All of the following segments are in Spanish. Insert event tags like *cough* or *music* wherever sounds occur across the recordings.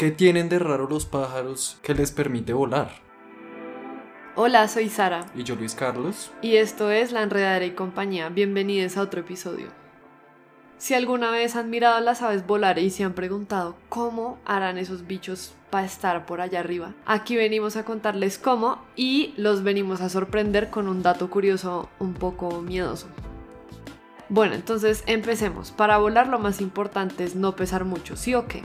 ¿Qué tienen de raro los pájaros que les permite volar? Hola, soy Sara. Y yo Luis Carlos. Y esto es La Enredadera y Compañía. Bienvenidos a otro episodio. Si alguna vez han mirado a las aves volar y se han preguntado cómo harán esos bichos para estar por allá arriba, aquí venimos a contarles cómo y los venimos a sorprender con un dato curioso un poco miedoso. Bueno, entonces empecemos. Para volar lo más importante es no pesar mucho, ¿sí o qué?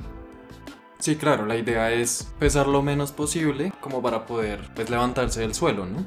Sí, claro, la idea es pesar lo menos posible como para poder pues, levantarse del suelo, ¿no?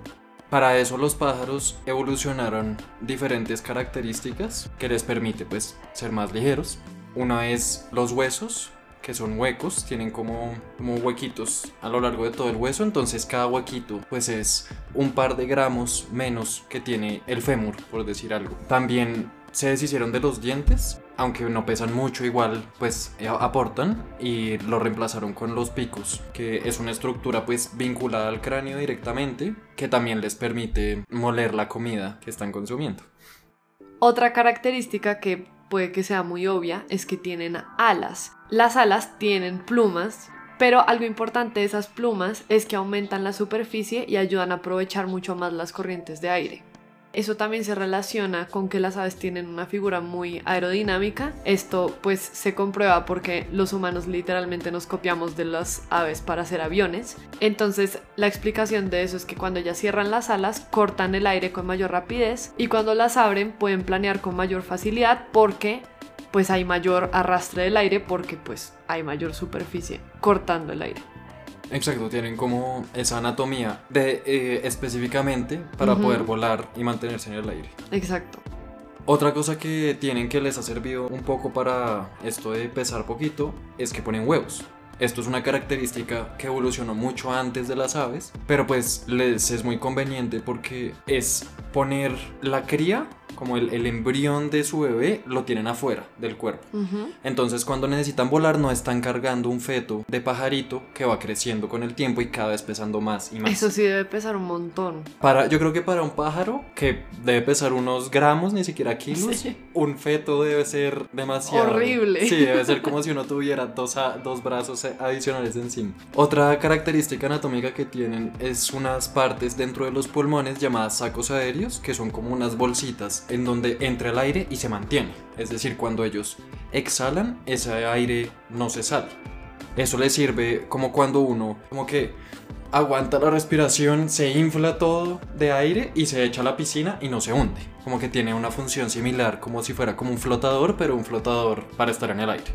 Para eso los pájaros evolucionaron diferentes características que les permite pues ser más ligeros. Una es los huesos, que son huecos, tienen como, como huequitos a lo largo de todo el hueso, entonces cada huequito pues es un par de gramos menos que tiene el fémur, por decir algo. También se deshicieron de los dientes, aunque no pesan mucho igual, pues eh, aportan y lo reemplazaron con los picos, que es una estructura pues vinculada al cráneo directamente, que también les permite moler la comida que están consumiendo. Otra característica que puede que sea muy obvia es que tienen alas. Las alas tienen plumas, pero algo importante de esas plumas es que aumentan la superficie y ayudan a aprovechar mucho más las corrientes de aire. Eso también se relaciona con que las aves tienen una figura muy aerodinámica. Esto pues se comprueba porque los humanos literalmente nos copiamos de las aves para hacer aviones. Entonces la explicación de eso es que cuando ellas cierran las alas cortan el aire con mayor rapidez y cuando las abren pueden planear con mayor facilidad porque pues hay mayor arrastre del aire porque pues hay mayor superficie cortando el aire. Exacto, tienen como esa anatomía de eh, específicamente para poder volar y mantenerse en el aire. Exacto. Otra cosa que tienen que les ha servido un poco para esto de pesar poquito es que ponen huevos. Esto es una característica que evolucionó mucho antes de las aves, pero pues les es muy conveniente porque es poner la cría como el, embrión de su bebé, lo tienen afuera del cuerpo. Entonces cuando necesitan volar no están cargando un feto de pajarito que va creciendo con el tiempo y cada vez pesando más y más. Eso sí debe pesar un montón. Para, yo creo que para un pájaro que debe pesar unos gramos, ni siquiera kilos, un feto debe ser demasiado... Horrible. Sí, debe ser como si uno tuviera dos, dos brazos adicionales encima. Otra característica anatómica que tienen es unas partes dentro de los pulmones llamadas sacos aéreos, que son como unas bolsitas en donde entra el aire y se mantiene. Es decir, cuando ellos exhalan, ese aire no se sale. Eso les sirve como cuando uno como que aguanta la respiración, se infla todo de aire y se echa a la piscina y no se hunde. Como que tiene una función similar, como si fuera como un flotador, pero un flotador para estar en el aire.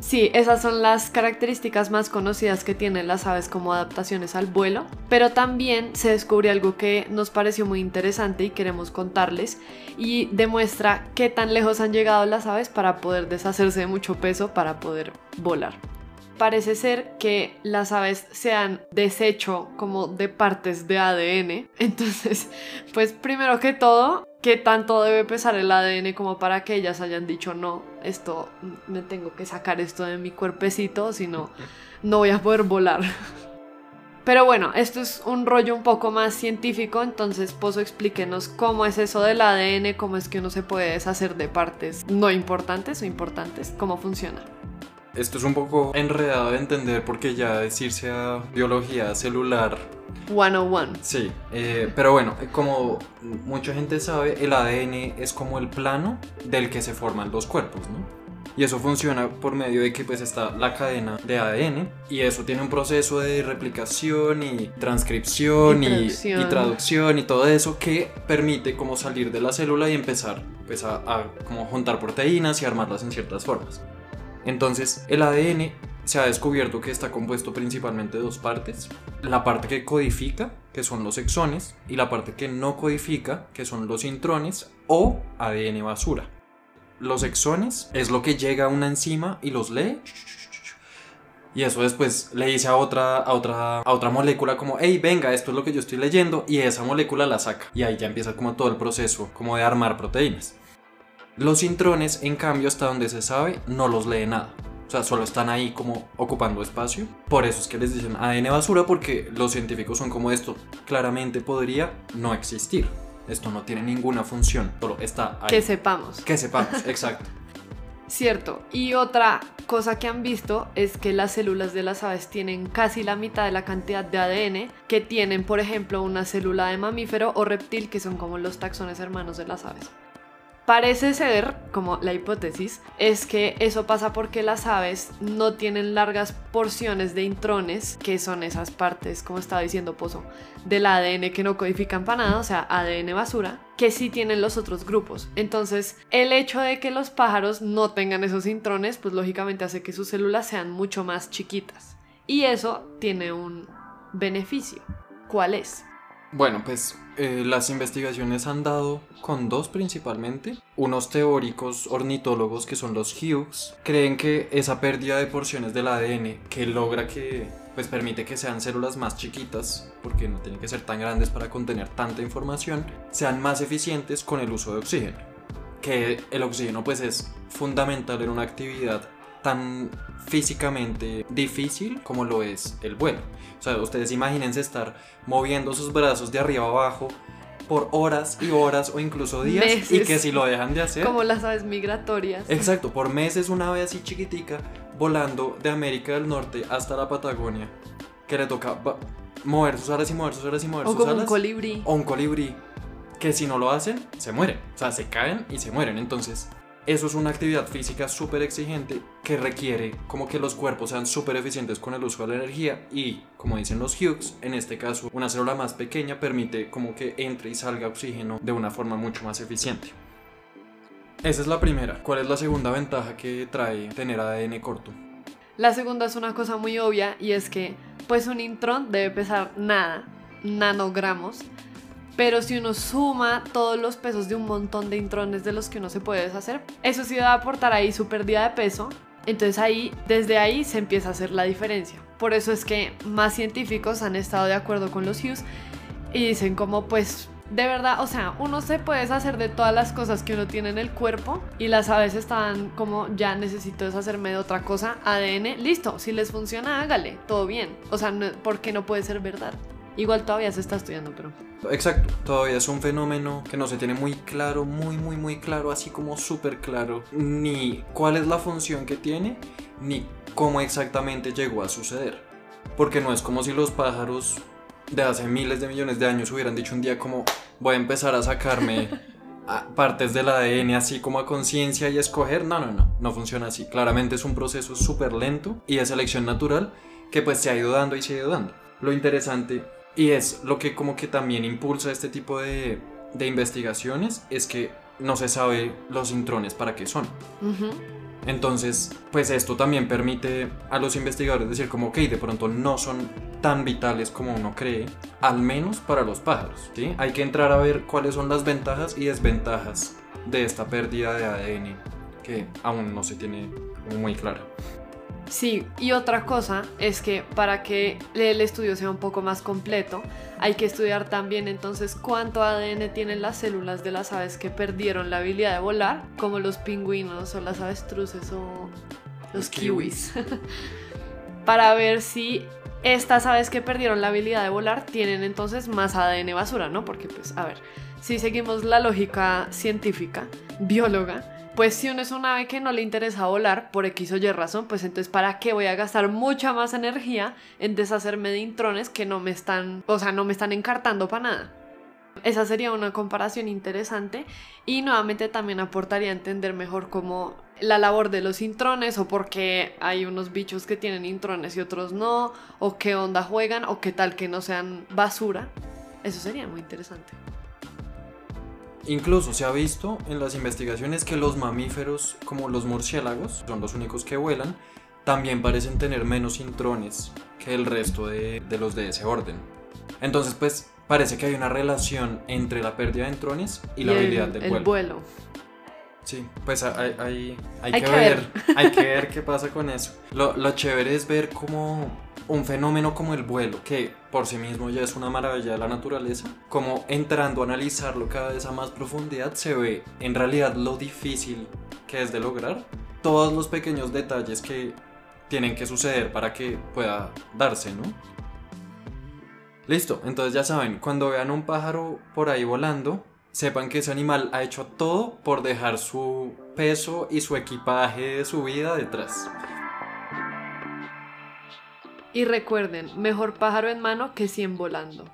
Sí, esas son las características más conocidas que tienen las aves como adaptaciones al vuelo, pero también se descubre algo que nos pareció muy interesante y queremos contarles y demuestra qué tan lejos han llegado las aves para poder deshacerse de mucho peso para poder volar parece ser que las aves se han deshecho como de partes de ADN. *laughs* Entonces, pues primero que todo, ¿qué tanto debe pesar el ADN como para que ellas hayan dicho no, esto me tengo que sacar esto de mi cuerpecito, si no, no voy a poder volar? *laughs* Pero bueno, esto es un rollo un poco más científico, entonces Pozo explíquenos cómo es eso del ADN, cómo es que uno se puede deshacer de partes no importantes o importantes, cómo funciona. Esto es un poco enredado de entender porque ya decirse a biología celular 101. Sí, eh, pero bueno, como mucha gente sabe, el ADN es como el plano del que se forman los cuerpos, ¿no? Y eso funciona por medio de que pues está la cadena de ADN y eso tiene un proceso de replicación y transcripción y, traducción y, todo eso que permite como salir de la célula y empezar pues a, a como juntar proteínas y armarlas en ciertas formas. Entonces, el ADN se ha descubierto que está compuesto principalmente de dos partes. La parte que codifica, que son los exones, y la parte que no codifica, que son los intrones o ADN basura. Los exones es lo que llega a una enzima y los lee. Y eso después le dice a otra, a otra, a otra molécula como, hey, venga, esto es lo que yo estoy leyendo, y esa molécula la saca. Y ahí ya empieza como todo el proceso, como de armar proteínas. Los intrones, en cambio, hasta donde se sabe, no los lee nada. O sea, solo están ahí como ocupando espacio. Por eso es que les dicen ADN basura, porque los científicos son como esto. Claramente podría no existir. Esto no tiene ninguna función, solo está ahí. Que sepamos. Que sepamos, exacto. *laughs* Cierto. Y otra cosa que han visto es que las células de las aves tienen casi la mitad de la cantidad de ADN que tienen, por ejemplo, una célula de mamífero o reptil, que son como los taxones hermanos de las aves. Parece ser, como la hipótesis, es que eso pasa porque las aves no tienen largas porciones de intrones, que son esas partes, como estaba diciendo Pozo, del ADN que no codifican para nada, o sea, ADN basura, que sí tienen los otros grupos. Entonces, el hecho de que los pájaros no tengan esos intrones, pues lógicamente hace que sus células sean mucho más chiquitas. Y eso tiene un beneficio. ¿Cuál es? Bueno, pues eh, las investigaciones han dado con dos principalmente. Unos teóricos ornitólogos que son los Hughes creen que esa pérdida de porciones del ADN que logra que pues permite que sean células más chiquitas, porque no tienen que ser tan grandes para contener tanta información, sean más eficientes con el uso de oxígeno. Que el oxígeno pues es fundamental en una actividad tan físicamente difícil como lo es el vuelo. O sea, ustedes imagínense estar moviendo sus brazos de arriba abajo por horas y horas o incluso días y que si lo dejan de hacer. Como las aves migratorias. Exacto por meses una ave así chiquitica volando de América del Norte hasta la Patagonia que le toca mover sus alas y mover sus alas y mover o sus como alas un colibrí. o un colibrí que si no lo hacen se mueren. O sea se caen y se mueren. Entonces eso es una actividad física súper exigente que requiere como que los cuerpos sean súper eficientes con el uso de la energía y, como dicen los Hughes, en este caso una célula más pequeña permite como que entre y salga oxígeno de una forma mucho más eficiente. Esa es la primera. ¿Cuál es la segunda ventaja que trae tener ADN corto? La segunda es una cosa muy obvia y es que pues un intrón debe pesar nada, nanogramos, pero si uno suma todos los pesos de un montón de intrones de los que uno se puede deshacer, eso sí va a aportar ahí su pérdida de peso. Entonces ahí, desde ahí se empieza a hacer la diferencia. Por eso es que más científicos han estado de acuerdo con los Hughes y dicen como pues de verdad, o sea, uno se puede deshacer de todas las cosas que uno tiene en el cuerpo y las aves están como ya necesito deshacerme de otra cosa, ADN, listo, si les funciona, hágale, todo bien. O sea, ¿por qué no puede ser verdad? Igual todavía se está estudiando, pero... Exacto, todavía es un fenómeno que no se tiene muy claro, muy, muy, muy claro, así como súper claro, ni cuál es la función que tiene, ni cómo exactamente llegó a suceder. Porque no es como si los pájaros de hace miles de millones de años hubieran dicho un día como voy a empezar a sacarme *laughs* partes del ADN así como a conciencia y escoger. No, no, no, no funciona así. Claramente es un proceso súper lento y de selección natural que pues se ha ido dando y se ha ido dando. Lo interesante y es lo que como que también impulsa este tipo de, de investigaciones, es que no se sabe los intrones para qué son. Entonces, pues esto también permite a los investigadores decir como, ok, de pronto no son tan vitales como uno cree, al menos para los pájaros. ¿sí? Hay que entrar a ver cuáles son las ventajas y desventajas de esta pérdida de ADN que aún no se tiene muy claro. Sí, y otra cosa es que para que el estudio sea un poco más completo, hay que estudiar también entonces cuánto ADN tienen las células de las aves que perdieron la habilidad de volar, como los pingüinos o las avestruces o los kiwis, *laughs* para ver si estas aves que perdieron la habilidad de volar tienen entonces más ADN basura, ¿no? Porque pues, a ver, si seguimos la lógica científica, bióloga, pues si uno es un ave que no le interesa volar por X o Y razón, pues entonces ¿para qué voy a gastar mucha más energía en deshacerme de intrones que no me están, o sea, no me están encartando para nada? Esa sería una comparación interesante y nuevamente también aportaría a entender mejor cómo la labor de los intrones o por qué hay unos bichos que tienen intrones y otros no, o qué onda juegan o qué tal que no sean basura. Eso sería muy interesante. Incluso se ha visto en las investigaciones que los mamíferos, como los murciélagos, son los únicos que vuelan, también parecen tener menos intrones que el resto de, los de ese orden. Entonces, pues parece que hay una relación entre la pérdida de intrones y, la habilidad del el vuelo. Sí, pues hay, hay, hay, que, ver, hay que ver qué pasa con eso. Lo, lo chévere es ver cómo un fenómeno como el vuelo, que por sí mismo ya es una maravilla de la naturaleza, como entrando a analizarlo cada vez a más profundidad, se ve en realidad lo difícil que es de lograr, todos los pequeños detalles que tienen que suceder para que pueda darse, ¿no? Listo, entonces ya saben, cuando vean un pájaro por ahí volando, sepan que ese animal ha hecho todo por dejar su peso y su equipaje de su vida detrás. Y recuerden, mejor pájaro en mano que 100 volando.